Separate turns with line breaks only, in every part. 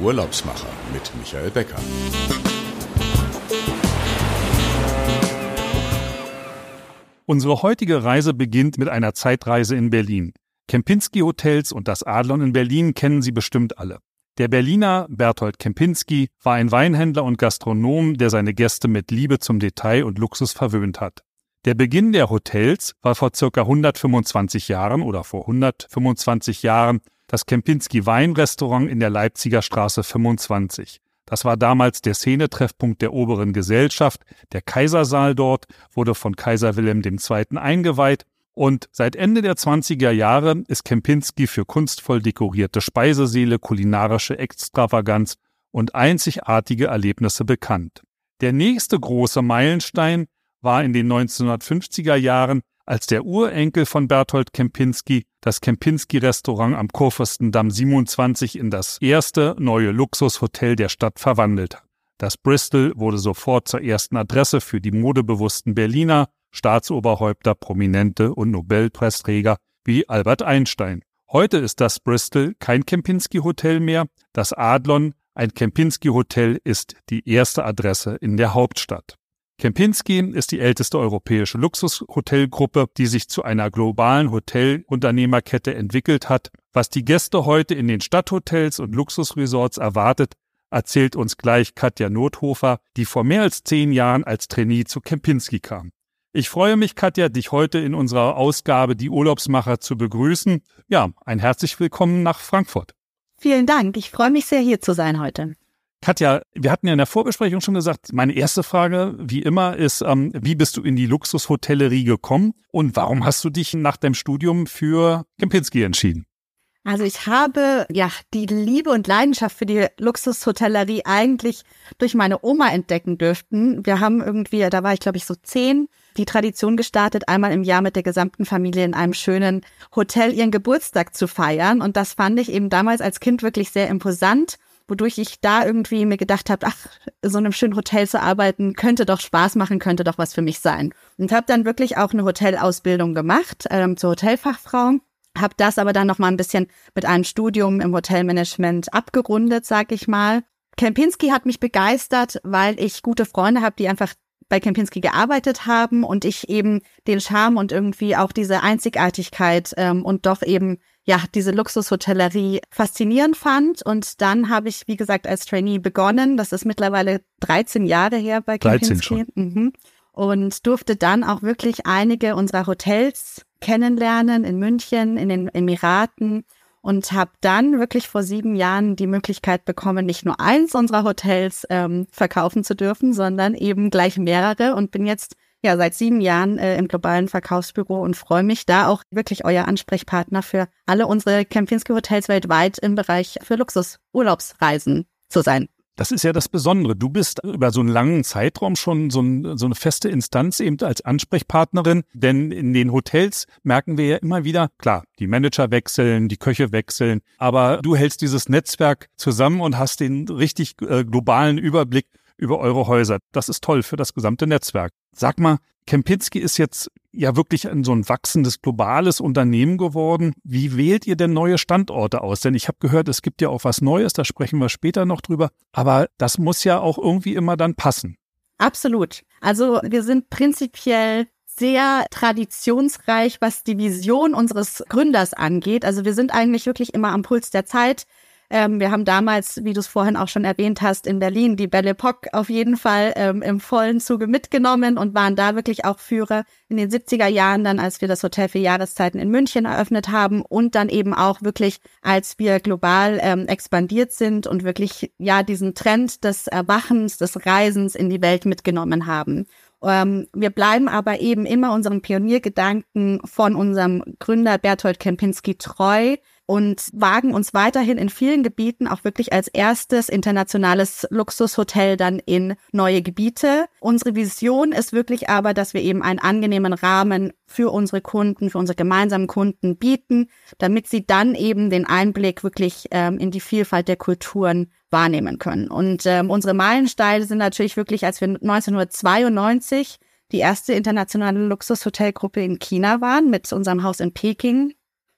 Urlaubsmacher mit Michael Becker.
Unsere heutige Reise beginnt mit einer Zeitreise in Berlin. Kempinski Hotels und das Adlon in Berlin kennen Sie bestimmt alle. Der Berliner Berthold Kempinski war ein Weinhändler und Gastronom, der seine Gäste mit Liebe zum Detail und Luxus verwöhnt hat. Der Beginn der Hotels war vor circa 125 Jahren oder vor 125 Jahren das Kempinski Weinrestaurant in der Leipziger Straße 25. Das war damals der Szenetreffpunkt der oberen Gesellschaft. Der Kaisersaal dort wurde von Kaiser Wilhelm II. eingeweiht und seit Ende der 20er Jahre ist Kempinski für kunstvoll dekorierte Speisesäle, kulinarische Extravaganz und einzigartige Erlebnisse bekannt. Der nächste große Meilenstein war in den 1950er Jahren, als der Urenkel von Berthold Kempinski das Kempinski-Restaurant am Kurfürstendamm 27 in das erste neue Luxushotel der Stadt verwandelt hat. Das Bristol wurde sofort zur ersten Adresse für die modebewussten Berliner, Staatsoberhäupter, Prominente und Nobelpreisträger wie Albert Einstein. Heute ist das Bristol kein Kempinski-Hotel mehr. Das Adlon, ein Kempinski-Hotel, ist die erste Adresse in der Hauptstadt. Kempinski ist die älteste europäische Luxushotelgruppe, die sich zu einer globalen Hotelunternehmerkette entwickelt hat. Was die Gäste heute in den Stadthotels und Luxusresorts erwartet, erzählt uns gleich Katja Nothofer, die vor mehr als zehn Jahren als Trainee zu Kempinski kam. Ich freue mich, Katja, dich heute in unserer Ausgabe Die Urlaubsmacher zu begrüßen. Ja, ein herzlich willkommen nach Frankfurt.
Vielen Dank. Ich freue mich sehr, hier zu sein heute.
Katja, wir hatten ja in der Vorbesprechung schon gesagt, meine erste Frage, wie immer, ist, ähm, wie bist du in die Luxushotellerie gekommen und warum hast du dich nach deinem Studium für Kempinski entschieden?
Also ich habe ja die Liebe und Leidenschaft für die Luxushotellerie eigentlich durch meine Oma entdecken dürften. Wir haben irgendwie, da war ich glaube ich so zehn, die Tradition gestartet, einmal im Jahr mit der gesamten Familie in einem schönen Hotel ihren Geburtstag zu feiern. Und das fand ich eben damals als Kind wirklich sehr imposant wodurch ich da irgendwie mir gedacht habe, ach, so einem schönen Hotel zu arbeiten, könnte doch Spaß machen, könnte doch was für mich sein. Und habe dann wirklich auch eine Hotelausbildung gemacht ähm, zur Hotelfachfrau. Habe das aber dann noch mal ein bisschen mit einem Studium im Hotelmanagement abgerundet, sag ich mal. Kempinski hat mich begeistert, weil ich gute Freunde habe, die einfach bei Kempinski gearbeitet haben und ich eben den Charme und irgendwie auch diese Einzigartigkeit ähm, und doch eben ja, diese Luxushotellerie faszinierend fand. Und dann habe ich, wie gesagt, als Trainee begonnen. Das ist mittlerweile 13 Jahre her bei Kempinski. Mhm. Und durfte dann auch wirklich einige unserer Hotels kennenlernen in München, in den Emiraten und habe dann wirklich vor sieben Jahren die Möglichkeit bekommen, nicht nur eins unserer Hotels ähm, verkaufen zu dürfen, sondern eben gleich mehrere und bin jetzt ja seit sieben Jahren äh, im globalen Verkaufsbüro und freue mich da auch wirklich euer Ansprechpartner für alle unsere Kempinski Hotels weltweit im Bereich für Luxus-Urlaubsreisen zu sein.
Das ist ja das Besondere. Du bist über so einen langen Zeitraum schon so, ein, so, eine feste Instanz eben als Ansprechpartnerin. Denn in den Hotels merken wir ja immer wieder, klar, die Manager wechseln, die Köche wechseln, aber du hältst dieses Netzwerk zusammen und hast den richtig äh, globalen Überblick über eure Häuser. Das ist toll für das gesamte Netzwerk. Sag mal, Kempinski ist jetzt ja wirklich ein so ein wachsendes globales Unternehmen geworden. Wie wählt ihr denn neue Standorte aus? Denn ich habe gehört, es gibt ja auch was Neues, da sprechen wir später noch drüber. Aber das muss ja auch irgendwie immer dann passen.
Absolut. Also wir sind prinzipiell sehr traditionsreich, was die Vision unseres Gründers angeht. Also wir sind eigentlich wirklich immer am Puls der Zeit. Ähm, wir haben damals, wie du es vorhin auch schon erwähnt hast, in Berlin die Belle Epoque auf jeden Fall ähm, im vollen Zuge mitgenommen und waren da wirklich auch Führer in den 70er Jahren dann, als wir das Hotel für Jahreszeiten in München eröffnet haben und dann eben auch wirklich, als wir global ähm, expandiert sind und wirklich ja diesen Trend des Erwachens, des Reisens in die Welt mitgenommen haben. Ähm, wir bleiben aber eben immer unserem Pioniergedanken von unserem Gründer Berthold Kempinski treu, und wagen uns weiterhin in vielen Gebieten auch wirklich als erstes internationales Luxushotel dann in neue Gebiete. Unsere Vision ist wirklich aber, dass wir eben einen angenehmen Rahmen für unsere Kunden, für unsere gemeinsamen Kunden bieten, damit sie dann eben den Einblick wirklich ähm, in die Vielfalt der Kulturen wahrnehmen können. Und ähm, unsere Meilensteine sind natürlich wirklich, als wir 1992 die erste internationale Luxushotelgruppe in China waren mit unserem Haus in Peking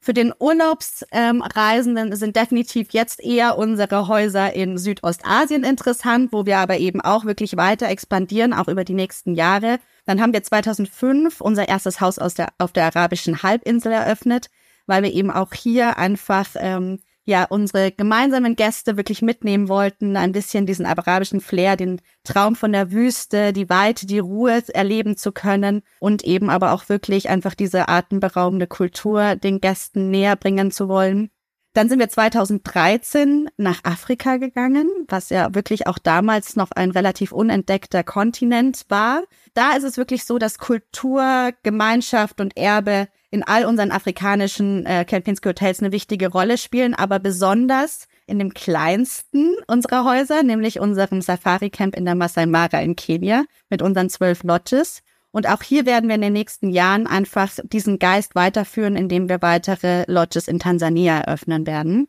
Für den Urlaubsreisenden ähm, sind definitiv jetzt eher unsere Häuser in Südostasien interessant, wo wir aber eben auch wirklich weiter expandieren, auch über die nächsten Jahre. Dann haben wir 2005 unser erstes Haus aus der, auf der arabischen Halbinsel eröffnet, weil wir eben auch hier einfach ähm, ja unsere gemeinsamen Gäste wirklich mitnehmen wollten, ein bisschen diesen arabischen Flair, den Traum von der Wüste, die Weite, die Ruhe erleben zu können und eben aber auch wirklich einfach diese atemberaubende Kultur den Gästen näher bringen zu wollen. Dann sind wir 2013 nach Afrika gegangen, was ja wirklich auch damals noch ein relativ unentdeckter Kontinent war. Da ist es wirklich so, dass Kultur, Gemeinschaft und Erbe in all unseren afrikanischen äh, Kempinski Hotels eine wichtige Rolle spielen, aber besonders in dem kleinsten unserer Häuser, nämlich unserem Safari Camp in der Masai Mara in Kenia mit unseren zwölf Lodges. Und auch hier werden wir in den nächsten Jahren einfach diesen Geist weiterführen, indem wir weitere Lodges in Tansania eröffnen werden.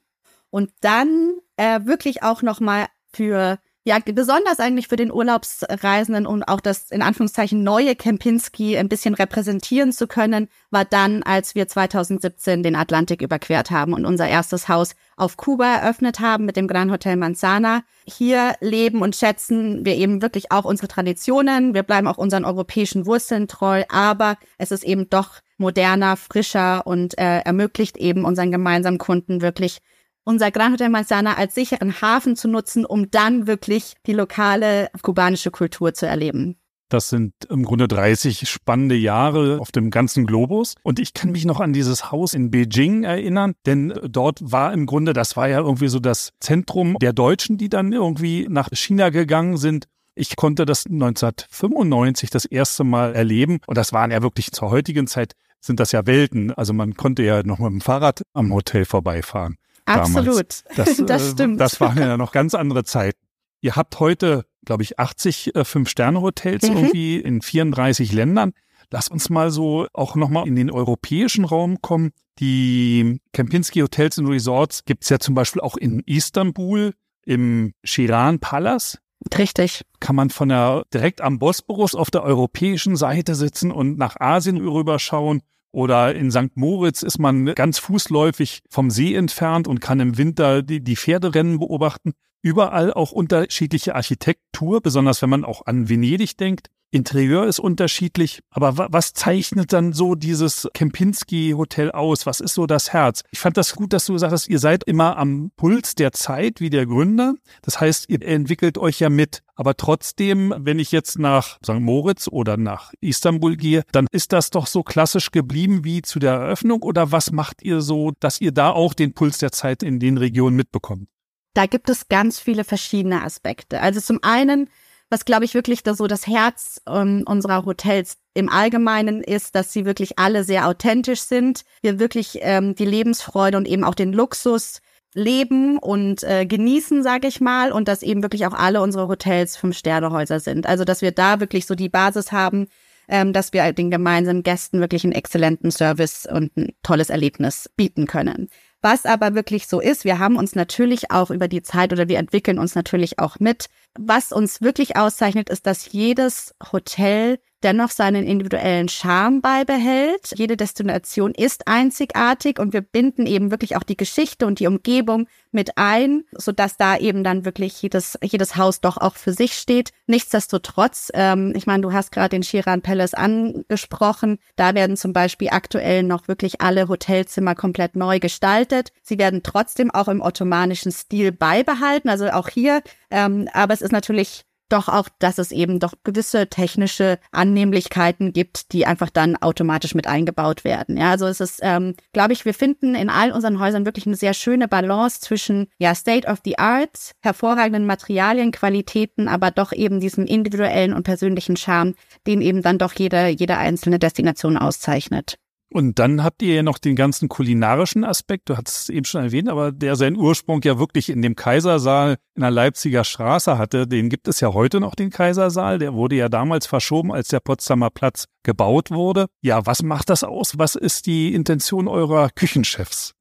Und dann äh, wirklich auch nochmal für ja, besonders eigentlich für den Urlaubsreisenden und auch das in Anführungszeichen neue Kempinski ein bisschen repräsentieren zu können, war dann, als wir 2017 den Atlantik überquert haben und unser erstes Haus auf Kuba eröffnet haben mit dem Gran Hotel Manzana. Hier leben und schätzen wir eben wirklich auch unsere Traditionen. Wir bleiben auch unseren europäischen Wurzeln treu, aber es ist eben doch moderner, frischer und äh, ermöglicht eben unseren gemeinsamen Kunden wirklich unser Gran Hotel Manzana als sicheren Hafen zu nutzen, um dann wirklich die lokale kubanische Kultur zu erleben.
Das sind im Grunde 30 spannende Jahre auf dem ganzen Globus. Und ich kann mich noch an dieses Haus in Beijing erinnern, denn dort war im Grunde, das war ja irgendwie so das Zentrum der Deutschen, die dann irgendwie nach China gegangen sind. Ich konnte das 1995 das erste Mal erleben. Und das waren ja wirklich zur heutigen Zeit sind das ja Welten. Also man konnte ja noch mit dem Fahrrad am Hotel vorbeifahren.
Absolut.
Das, das äh, stimmt. Das waren ja noch ganz andere Zeiten. Ihr habt heute, glaube ich, 80 äh, Fünf-Sterne-Hotels mhm. irgendwie in 34 Ländern. Lass uns mal so auch nochmal in den europäischen Raum kommen. Die Kempinski Hotels und Resorts gibt's ja zum Beispiel auch in Istanbul im Shiran Palace.
Richtig.
Kann man von der direkt am Bosporus auf der europäischen Seite sitzen und nach Asien rüberschauen oder in St. Moritz ist man ganz fußläufig vom See entfernt und kann im Winter die, die Pferderennen beobachten. Überall auch unterschiedliche Architektur, besonders wenn man auch an Venedig denkt. Interieur ist unterschiedlich, aber was zeichnet dann so dieses Kempinski Hotel aus? Was ist so das Herz? Ich fand das gut, dass du gesagt hast, ihr seid immer am Puls der Zeit wie der Gründer. Das heißt, ihr entwickelt euch ja mit. Aber trotzdem, wenn ich jetzt nach St. Moritz oder nach Istanbul gehe, dann ist das doch so klassisch geblieben wie zu der Eröffnung oder was macht ihr so, dass ihr da auch den Puls der Zeit in den Regionen mitbekommt?
Da gibt es ganz viele verschiedene Aspekte. Also zum einen was glaube ich wirklich da so das Herz ähm, unserer Hotels im Allgemeinen ist, dass sie wirklich alle sehr authentisch sind. Wir wirklich ähm, die Lebensfreude und eben auch den Luxus leben und äh, genießen, sage ich mal, und dass eben wirklich auch alle unsere Hotels Fünf-Sterne-Häuser sind. Also dass wir da wirklich so die Basis haben, ähm, dass wir den gemeinsamen Gästen wirklich einen exzellenten Service und ein tolles Erlebnis bieten können. Was aber wirklich so ist, wir haben uns natürlich auch über die Zeit oder wir entwickeln uns natürlich auch mit. Was uns wirklich auszeichnet, ist, dass jedes Hotel dennoch seinen individuellen Charme beibehält. Jede Destination ist einzigartig und wir binden eben wirklich auch die Geschichte und die Umgebung mit ein, so dass da eben dann wirklich jedes, jedes Haus doch auch für sich steht. Nichtsdestotrotz, ähm, ich meine, du hast gerade den Shiran Palace angesprochen. Da werden zum Beispiel aktuell noch wirklich alle Hotelzimmer komplett neu gestaltet. Sie werden trotzdem auch im ottomanischen Stil beibehalten. Also auch hier, ähm, aber es ist natürlich doch auch, dass es eben doch gewisse technische Annehmlichkeiten gibt, die einfach dann automatisch mit eingebaut werden. Ja, also es ist, ähm, glaube ich, wir finden in all unseren Häusern wirklich eine sehr schöne Balance zwischen ja State of the Art, hervorragenden Materialien, Qualitäten, aber doch eben diesem individuellen und persönlichen Charme, den eben dann doch jede jede einzelne Destination auszeichnet.
Und dann habt ihr ja noch den ganzen kulinarischen Aspekt, du hattest es eben schon erwähnt, aber der seinen Ursprung ja wirklich in dem Kaisersaal in der Leipziger Straße hatte. Den gibt es ja heute noch, den Kaisersaal. Der wurde ja damals verschoben, als der Potsdamer Platz gebaut wurde. Ja, was macht das aus? Was ist die Intention eurer Küchenchefs?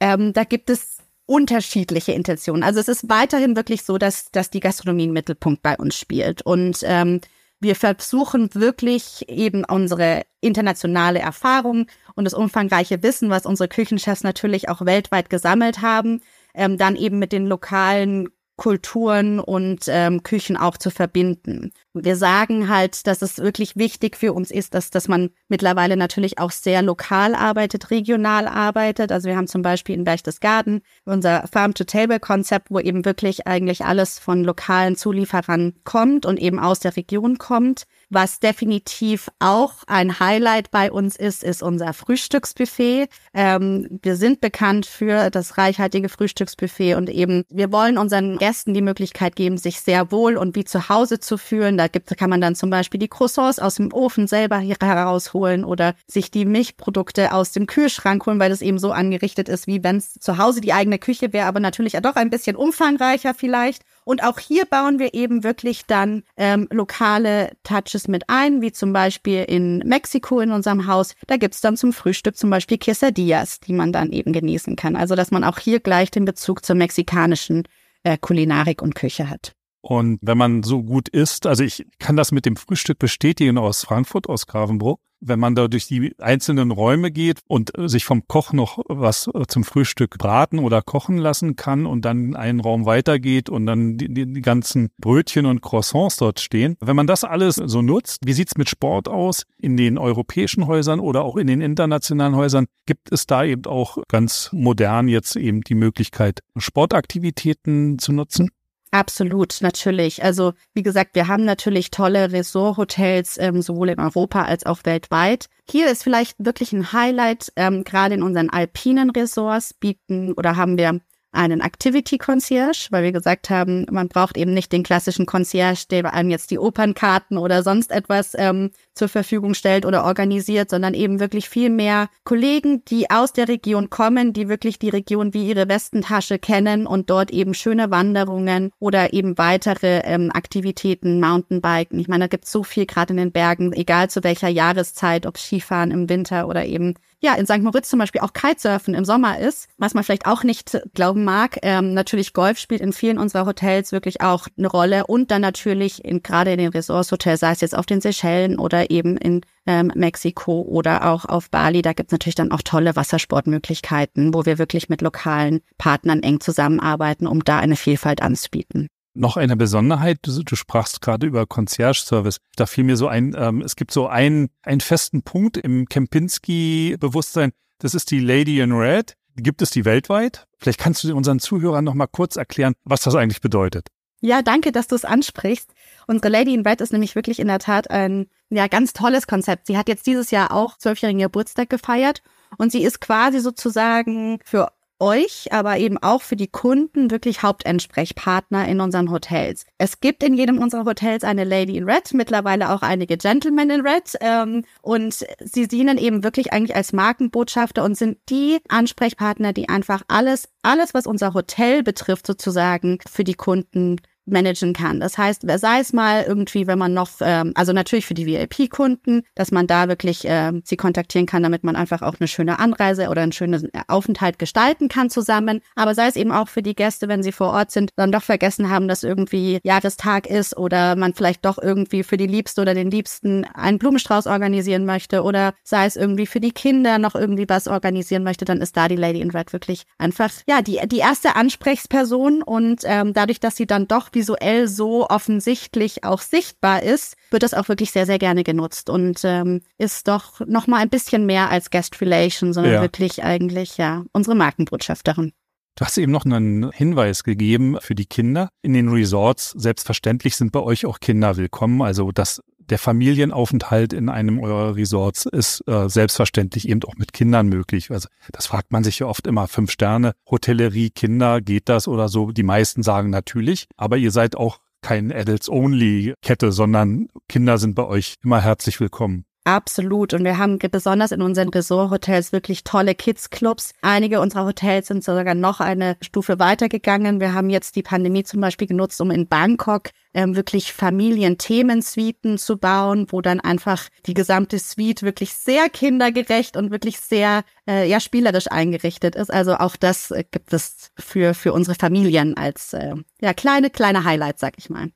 Ähm, da gibt es unterschiedliche Intentionen. Also es ist weiterhin wirklich so, dass, dass die Gastronomie im Mittelpunkt bei uns spielt. Und ähm, wir versuchen wirklich eben unsere internationale Erfahrung und das umfangreiche Wissen, was unsere Küchenchefs natürlich auch weltweit gesammelt haben, ähm, dann eben mit den lokalen Kulturen und ähm, Küchen auch zu verbinden. Wir sagen halt, dass es wirklich wichtig für uns ist, dass, dass man mittlerweile natürlich auch sehr lokal arbeitet, regional arbeitet. Also wir haben zum Beispiel in Berchtesgaden unser Farm-to-Table-Konzept, wo eben wirklich eigentlich alles von lokalen Zulieferern kommt und eben aus der Region kommt. Was definitiv auch ein Highlight bei uns ist, ist unser Frühstücksbuffet. Ähm, wir sind bekannt für das reichhaltige Frühstücksbuffet und eben wir wollen unseren Gästen die Möglichkeit geben, sich sehr wohl und wie zu Hause zu fühlen. Da gibt, kann man dann zum Beispiel die Croissants aus dem Ofen selber hier herausholen oder sich die Milchprodukte aus dem Kühlschrank holen, weil das eben so angerichtet ist, wie wenn es zu Hause die eigene Küche wäre, aber natürlich ja doch ein bisschen umfangreicher vielleicht. Und auch hier bauen wir eben wirklich dann ähm, lokale Touches mit ein, wie zum Beispiel in Mexiko in unserem Haus. Da gibt's dann zum Frühstück zum Beispiel Quesadillas, die man dann eben genießen kann. Also dass man auch hier gleich den Bezug zur mexikanischen äh, Kulinarik und Küche hat.
Und wenn man so gut isst, also ich kann das mit dem Frühstück bestätigen aus Frankfurt, aus Gravenbruch, wenn man da durch die einzelnen Räume geht und sich vom Koch noch was zum Frühstück braten oder kochen lassen kann und dann in einen Raum weitergeht und dann die, die, die ganzen Brötchen und Croissants dort stehen. Wenn man das alles so nutzt, wie sieht's mit Sport aus in den europäischen Häusern oder auch in den internationalen Häusern? Gibt es da eben auch ganz modern jetzt eben die Möglichkeit, Sportaktivitäten zu nutzen?
Absolut, natürlich. Also wie gesagt, wir haben natürlich tolle Resort-Hotels, ähm, sowohl in Europa als auch weltweit. Hier ist vielleicht wirklich ein Highlight, ähm, gerade in unseren alpinen Resorts bieten oder haben wir einen Activity Concierge, weil wir gesagt haben, man braucht eben nicht den klassischen Concierge, der einem jetzt die Opernkarten oder sonst etwas ähm, zur Verfügung stellt oder organisiert, sondern eben wirklich viel mehr Kollegen, die aus der Region kommen, die wirklich die Region wie ihre Westentasche kennen und dort eben schöne Wanderungen oder eben weitere ähm, Aktivitäten, Mountainbiken. Ich meine, da gibt es so viel gerade in den Bergen, egal zu welcher Jahreszeit, ob Skifahren im Winter oder eben ja, in St. Moritz zum Beispiel auch Kitesurfen im Sommer ist, was man vielleicht auch nicht glauben mag. Ähm, natürlich Golf spielt in vielen unserer Hotels wirklich auch eine Rolle und dann natürlich in, gerade in den Resorts-Hotels, sei es jetzt auf den Seychellen oder eben in ähm, Mexiko oder auch auf Bali, da gibt es natürlich dann auch tolle Wassersportmöglichkeiten, wo wir wirklich mit lokalen Partnern eng zusammenarbeiten, um da eine Vielfalt anzubieten.
Noch eine Besonderheit, du, du sprachst gerade über Concierge-Service. Da fiel mir so ein, ähm, es gibt so einen, einen festen Punkt im Kempinski-Bewusstsein, das ist die Lady in Red. Gibt es die weltweit? Vielleicht kannst du unseren Zuhörern noch mal kurz erklären, was das eigentlich bedeutet.
Ja, danke, dass du es ansprichst. Unsere Lady in Red ist nämlich wirklich in der Tat ein ja ganz tolles Konzept. Sie hat jetzt dieses Jahr auch zwölfjährigen Geburtstag gefeiert und sie ist quasi sozusagen für euch, aber eben auch für die Kunden wirklich Hauptentsprechpartner in unseren Hotels. Es gibt in jedem unserer Hotels eine Lady in Red, mittlerweile auch einige Gentlemen in Red ähm, und sie dienen eben wirklich eigentlich als Markenbotschafter und sind die Ansprechpartner, die einfach alles, alles, was unser Hotel betrifft, sozusagen für die Kunden managen kann. Das heißt, sei es mal irgendwie, wenn man noch, ähm, also natürlich für die VIP-Kunden, dass man da wirklich äh, sie kontaktieren kann, damit man einfach auch eine schöne Anreise oder einen schönen Aufenthalt gestalten kann zusammen. Aber sei es eben auch für die Gäste, wenn sie vor Ort sind, dann doch vergessen haben, dass irgendwie Jahrestag ist oder man vielleicht doch irgendwie für die Liebste oder den Liebsten einen Blumenstrauß organisieren möchte oder sei es irgendwie für die Kinder noch irgendwie was organisieren möchte, dann ist da die Lady in Red wirklich einfach, ja, die, die erste Ansprechperson und ähm, dadurch, dass sie dann doch visuell so offensichtlich auch sichtbar ist, wird das auch wirklich sehr, sehr gerne genutzt und ähm, ist doch noch mal ein bisschen mehr als Guest Relation, sondern ja. wirklich eigentlich ja unsere Markenbotschafterin.
Du hast eben noch einen Hinweis gegeben für die Kinder. In den Resorts, selbstverständlich sind bei euch auch Kinder willkommen. Also das der Familienaufenthalt in einem eurer Resorts ist äh, selbstverständlich eben auch mit Kindern möglich. Also das fragt man sich ja oft immer. Fünf Sterne, Hotellerie, Kinder, geht das oder so? Die meisten sagen natürlich, aber ihr seid auch kein Adults-Only-Kette, sondern Kinder sind bei euch immer herzlich willkommen.
Absolut. Und wir haben besonders in unseren Resort-Hotels wirklich tolle Kids-Clubs. Einige unserer Hotels sind sogar noch eine Stufe weitergegangen. Wir haben jetzt die Pandemie zum Beispiel genutzt, um in Bangkok ähm, wirklich Familienthemensuiten zu bauen, wo dann einfach die gesamte Suite wirklich sehr kindergerecht und wirklich sehr äh, ja spielerisch eingerichtet ist. Also auch das äh, gibt es für für unsere Familien als äh, ja kleine kleine Highlights, sag ich mal.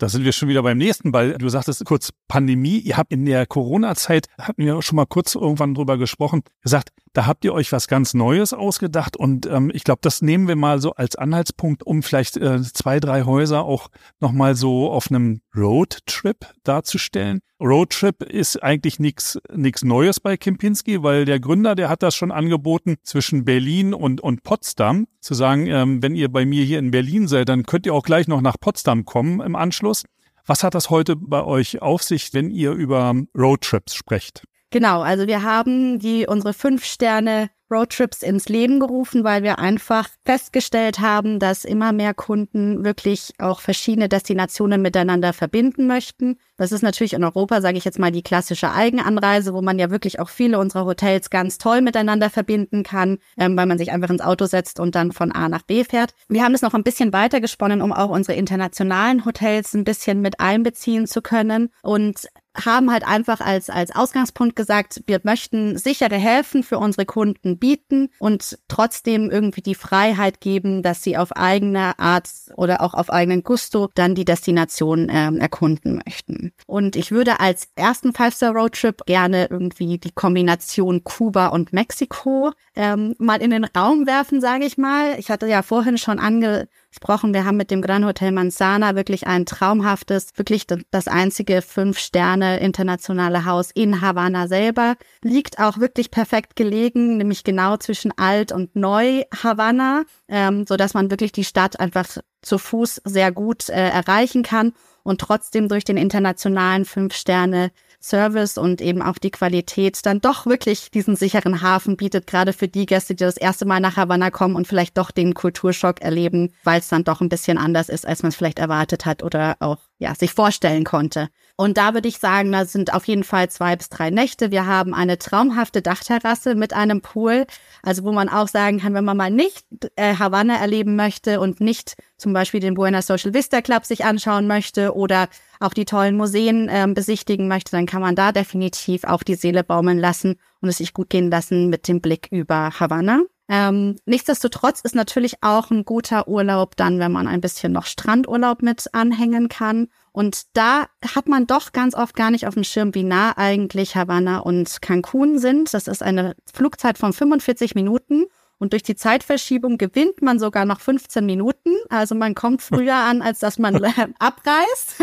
Da sind wir schon wieder beim nächsten Ball. Du sagtest kurz Pandemie. Ihr habt in der Corona-Zeit, hatten wir schon mal kurz irgendwann drüber gesprochen, gesagt, da habt ihr euch was ganz Neues ausgedacht. Und ähm, ich glaube, das nehmen wir mal so als Anhaltspunkt, um vielleicht äh, zwei, drei Häuser auch nochmal so auf einem Roadtrip darzustellen. Roadtrip ist eigentlich nichts nichts Neues bei Kempinski, weil der Gründer, der hat das schon angeboten zwischen Berlin und, und Potsdam, zu sagen, ähm, wenn ihr bei mir hier in Berlin seid, dann könnt ihr auch gleich noch nach Potsdam kommen im Anschluss. Was hat das heute bei euch auf sich, wenn ihr über Roadtrips sprecht?
Genau, also wir haben die unsere fünf Sterne Roadtrips ins Leben gerufen, weil wir einfach festgestellt haben, dass immer mehr Kunden wirklich auch verschiedene Destinationen miteinander verbinden möchten. Das ist natürlich in Europa, sage ich jetzt mal, die klassische Eigenanreise, wo man ja wirklich auch viele unserer Hotels ganz toll miteinander verbinden kann, ähm, weil man sich einfach ins Auto setzt und dann von A nach B fährt. Wir haben es noch ein bisschen weiter gesponnen, um auch unsere internationalen Hotels ein bisschen mit einbeziehen zu können und haben halt einfach als, als Ausgangspunkt gesagt, wir möchten sichere Häfen für unsere Kunden bieten und trotzdem irgendwie die Freiheit geben, dass sie auf eigene Art oder auch auf eigenen Gusto dann die Destination ähm, erkunden möchten. Und ich würde als ersten Five-Star-Roadtrip gerne irgendwie die Kombination Kuba und Mexiko ähm, mal in den Raum werfen, sage ich mal. Ich hatte ja vorhin schon ange gesprochen. Wir haben mit dem Gran Hotel Manzana wirklich ein traumhaftes, wirklich das einzige Fünf-Sterne internationale Haus in Havanna selber. Liegt auch wirklich perfekt gelegen, nämlich genau zwischen Alt und Neu Havanna, ähm, so dass man wirklich die Stadt einfach zu Fuß sehr gut äh, erreichen kann und trotzdem durch den internationalen Fünf-Sterne Service und eben auch die Qualität dann doch wirklich diesen sicheren Hafen bietet, gerade für die Gäste, die das erste Mal nach Havanna kommen und vielleicht doch den Kulturschock erleben, weil es dann doch ein bisschen anders ist, als man es vielleicht erwartet hat oder auch ja, sich vorstellen konnte. Und da würde ich sagen, da sind auf jeden Fall zwei bis drei Nächte. Wir haben eine traumhafte Dachterrasse mit einem Pool, also wo man auch sagen kann, wenn man mal nicht äh, Havanna erleben möchte und nicht zum Beispiel den Buena Social Vista Club sich anschauen möchte oder auch die tollen Museen äh, besichtigen möchte, dann kann man da definitiv auch die Seele baumeln lassen und es sich gut gehen lassen mit dem Blick über Havanna. Ähm, nichtsdestotrotz ist natürlich auch ein guter Urlaub dann, wenn man ein bisschen noch Strandurlaub mit anhängen kann. Und da hat man doch ganz oft gar nicht auf dem Schirm, wie nah eigentlich Havanna und Cancun sind. Das ist eine Flugzeit von 45 Minuten. Und durch die Zeitverschiebung gewinnt man sogar noch 15 Minuten. Also man kommt früher an, als dass man abreist.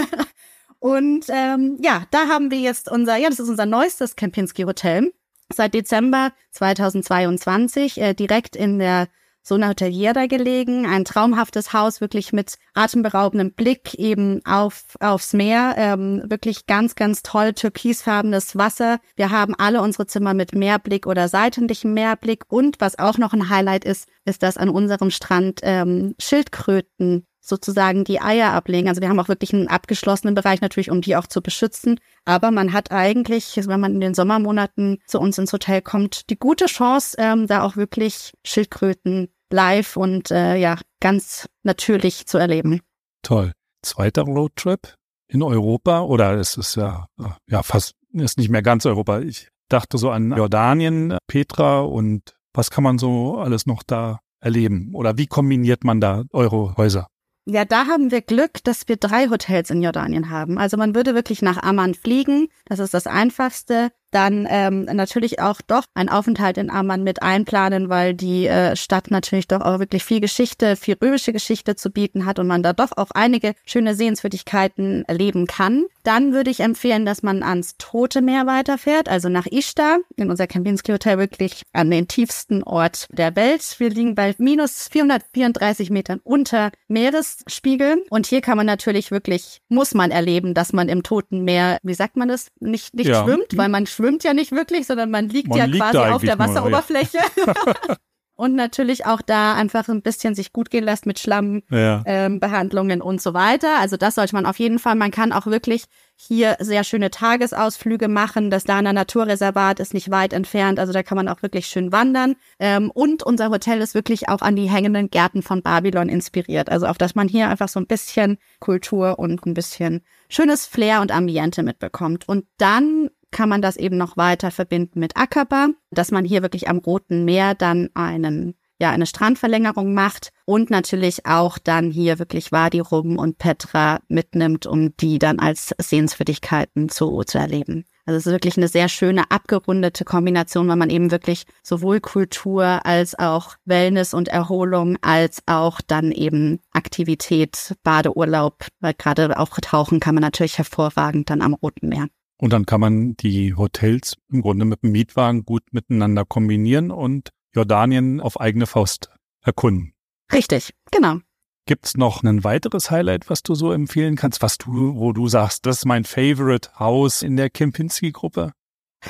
Und ähm, ja, da haben wir jetzt unser, ja, das ist unser neuestes Kempinski Hotel seit Dezember 2022 äh, direkt in der Zona Hoteliera gelegen. Ein traumhaftes Haus, wirklich mit atemberaubendem Blick eben auf, aufs Meer. Ähm, wirklich ganz, ganz toll, türkisfarbenes Wasser. Wir haben alle unsere Zimmer mit Meerblick oder seitlichem Meerblick. Und was auch noch ein Highlight ist, ist, dass an unserem Strand ähm, Schildkröten sozusagen die Eier ablegen. Also wir haben auch wirklich einen abgeschlossenen Bereich natürlich, um die auch zu beschützen. Aber man hat eigentlich, wenn man in den Sommermonaten zu uns ins Hotel kommt, die gute Chance, ähm, da auch wirklich Schildkröten live und äh, ja ganz natürlich zu erleben.
Toll. Zweiter Roadtrip in Europa oder es ist ja ja fast ist nicht mehr ganz Europa. Ich dachte so an Jordanien, Petra und was kann man so alles noch da erleben oder wie kombiniert man da eure Häuser?
Ja, da haben wir Glück, dass wir drei Hotels in Jordanien haben. Also man würde wirklich nach Amman fliegen. Das ist das Einfachste dann ähm, natürlich auch doch ein Aufenthalt in Amman mit einplanen, weil die äh, Stadt natürlich doch auch wirklich viel Geschichte, viel römische Geschichte zu bieten hat und man da doch auch einige schöne Sehenswürdigkeiten erleben kann. Dann würde ich empfehlen, dass man ans Tote Meer weiterfährt, also nach Ishtar, in unser Kempinski Hotel wirklich an den tiefsten Ort der Welt. Wir liegen bei minus 434 Metern unter Meeresspiegel und hier kann man natürlich wirklich, muss man erleben, dass man im Toten Meer, wie sagt man das, nicht, nicht ja. schwimmt, weil man schwimmt ja nicht wirklich, sondern man liegt man ja liegt quasi auf der Wasseroberfläche. Nur, ja. und natürlich auch da einfach ein bisschen sich gut gehen lässt mit Schlammbehandlungen ja. ähm, und so weiter. Also das sollte man auf jeden Fall. Man kann auch wirklich hier sehr schöne Tagesausflüge machen. Das Dana Naturreservat ist nicht weit entfernt, also da kann man auch wirklich schön wandern. Ähm, und unser Hotel ist wirklich auch an die hängenden Gärten von Babylon inspiriert. Also auf dass man hier einfach so ein bisschen Kultur und ein bisschen schönes Flair und Ambiente mitbekommt. Und dann kann man das eben noch weiter verbinden mit Akaba, dass man hier wirklich am Roten Meer dann einen ja eine Strandverlängerung macht und natürlich auch dann hier wirklich Wadi Rum und Petra mitnimmt, um die dann als Sehenswürdigkeiten zu, zu erleben. Also es ist wirklich eine sehr schöne, abgerundete Kombination, weil man eben wirklich sowohl Kultur als auch Wellness und Erholung als auch dann eben Aktivität, Badeurlaub, weil gerade auch tauchen kann man natürlich hervorragend dann am Roten Meer.
Und dann kann man die Hotels im Grunde mit dem Mietwagen gut miteinander kombinieren und Jordanien auf eigene Faust erkunden.
Richtig, genau.
Gibt's noch ein weiteres Highlight, was du so empfehlen kannst, was du, wo du sagst, das ist mein Favorite Haus in der Kempinski-Gruppe?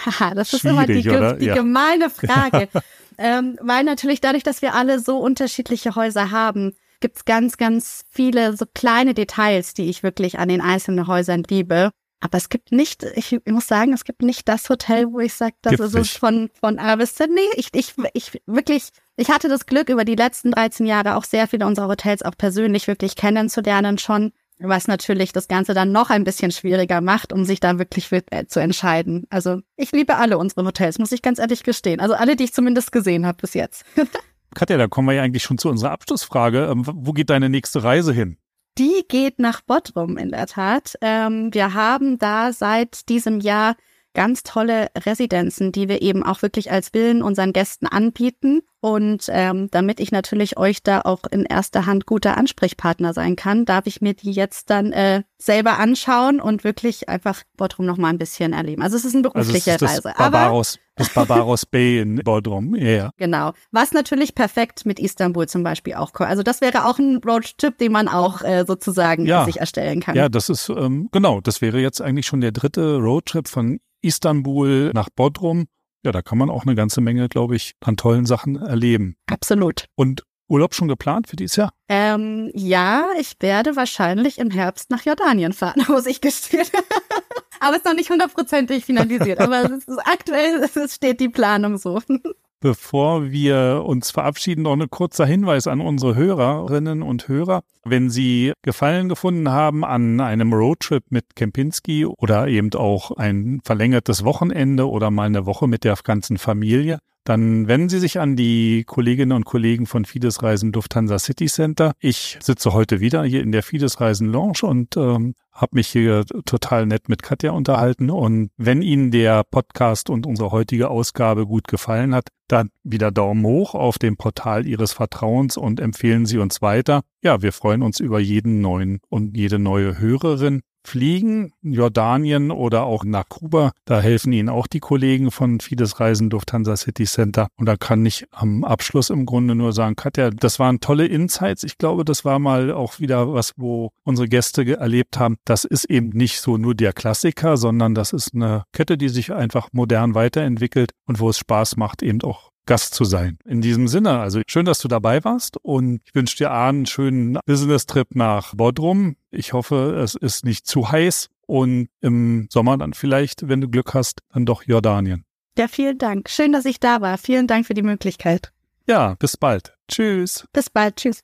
Haha, das ist immer die, die ja. gemeine Frage. ähm, weil natürlich dadurch, dass wir alle so unterschiedliche Häuser haben, gibt's ganz, ganz viele so kleine Details, die ich wirklich an den einzelnen Häusern liebe. Aber es gibt nicht, ich muss sagen, es gibt nicht das Hotel, wo ich sage, das gibt ist es von, von A bis Z. Nee, ich, ich, ich wirklich, ich hatte das Glück, über die letzten 13 Jahre auch sehr viele unserer Hotels auch persönlich wirklich kennenzulernen schon, was natürlich das Ganze dann noch ein bisschen schwieriger macht, um sich da wirklich für, äh, zu entscheiden. Also ich liebe alle unsere Hotels, muss ich ganz ehrlich gestehen. Also alle, die ich zumindest gesehen habe bis jetzt.
Katja, da kommen wir ja eigentlich schon zu unserer Abschlussfrage. Ähm, wo geht deine nächste Reise hin?
Die geht nach Bodrum in der Tat. Ähm, wir haben da seit diesem Jahr ganz tolle Residenzen, die wir eben auch wirklich als Villen unseren Gästen anbieten. Und ähm, damit ich natürlich euch da auch in erster Hand guter Ansprechpartner sein kann, darf ich mir die jetzt dann äh, selber anschauen und wirklich einfach Bodrum noch mal ein bisschen erleben. Also es ist eine berufliche
also
es ist
das Reise. Barbaros, das Barbaros Bay in Bodrum, ja. Yeah.
Genau. Was natürlich perfekt mit Istanbul zum Beispiel auch kommt. Also das wäre auch ein Roadtrip, den man auch äh, sozusagen
ja.
sich erstellen kann.
Ja, das ist ähm, genau. Das wäre jetzt eigentlich schon der dritte Roadtrip von Istanbul nach Bodrum. Ja, da kann man auch eine ganze Menge, glaube ich, an tollen Sachen erleben.
Absolut.
Und Urlaub schon geplant für dieses Jahr?
Ähm, ja, ich werde wahrscheinlich im Herbst nach Jordanien fahren, muss ich gestehen. Aber es ist noch nicht hundertprozentig finalisiert. Aber es ist aktuell es steht die Planung so.
Bevor wir uns verabschieden, noch ein kurzer Hinweis an unsere Hörerinnen und Hörer. Wenn Sie Gefallen gefunden haben an einem Roadtrip mit Kempinski oder eben auch ein verlängertes Wochenende oder mal eine Woche mit der ganzen Familie, dann wenden Sie sich an die Kolleginnen und Kollegen von Fides Reisen Lufthansa City Center. Ich sitze heute wieder hier in der Fides Reisen Lounge und ähm, habe mich hier total nett mit Katja unterhalten. Und wenn Ihnen der Podcast und unsere heutige Ausgabe gut gefallen hat, dann wieder Daumen hoch auf dem Portal Ihres Vertrauens und empfehlen Sie uns weiter. Ja, wir freuen uns über jeden neuen und jede neue Hörerin fliegen, Jordanien oder auch nach Kuba. Da helfen Ihnen auch die Kollegen von Fides Reisen Lufthansa City Center. Und da kann ich am Abschluss im Grunde nur sagen, Katja, das waren tolle Insights. Ich glaube, das war mal auch wieder was, wo unsere Gäste erlebt haben. Das ist eben nicht so nur der Klassiker, sondern das ist eine Kette, die sich einfach modern weiterentwickelt und wo es Spaß macht, eben auch Gast zu sein. In diesem Sinne, also schön, dass du dabei warst und ich wünsche dir einen schönen Business-Trip nach Bodrum. Ich hoffe, es ist nicht zu heiß und im Sommer dann vielleicht, wenn du Glück hast, dann doch Jordanien.
Ja, vielen Dank. Schön, dass ich da war. Vielen Dank für die Möglichkeit.
Ja, bis bald. Tschüss.
Bis bald. Tschüss.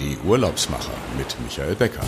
Die Urlaubsmacher mit Michael Becker.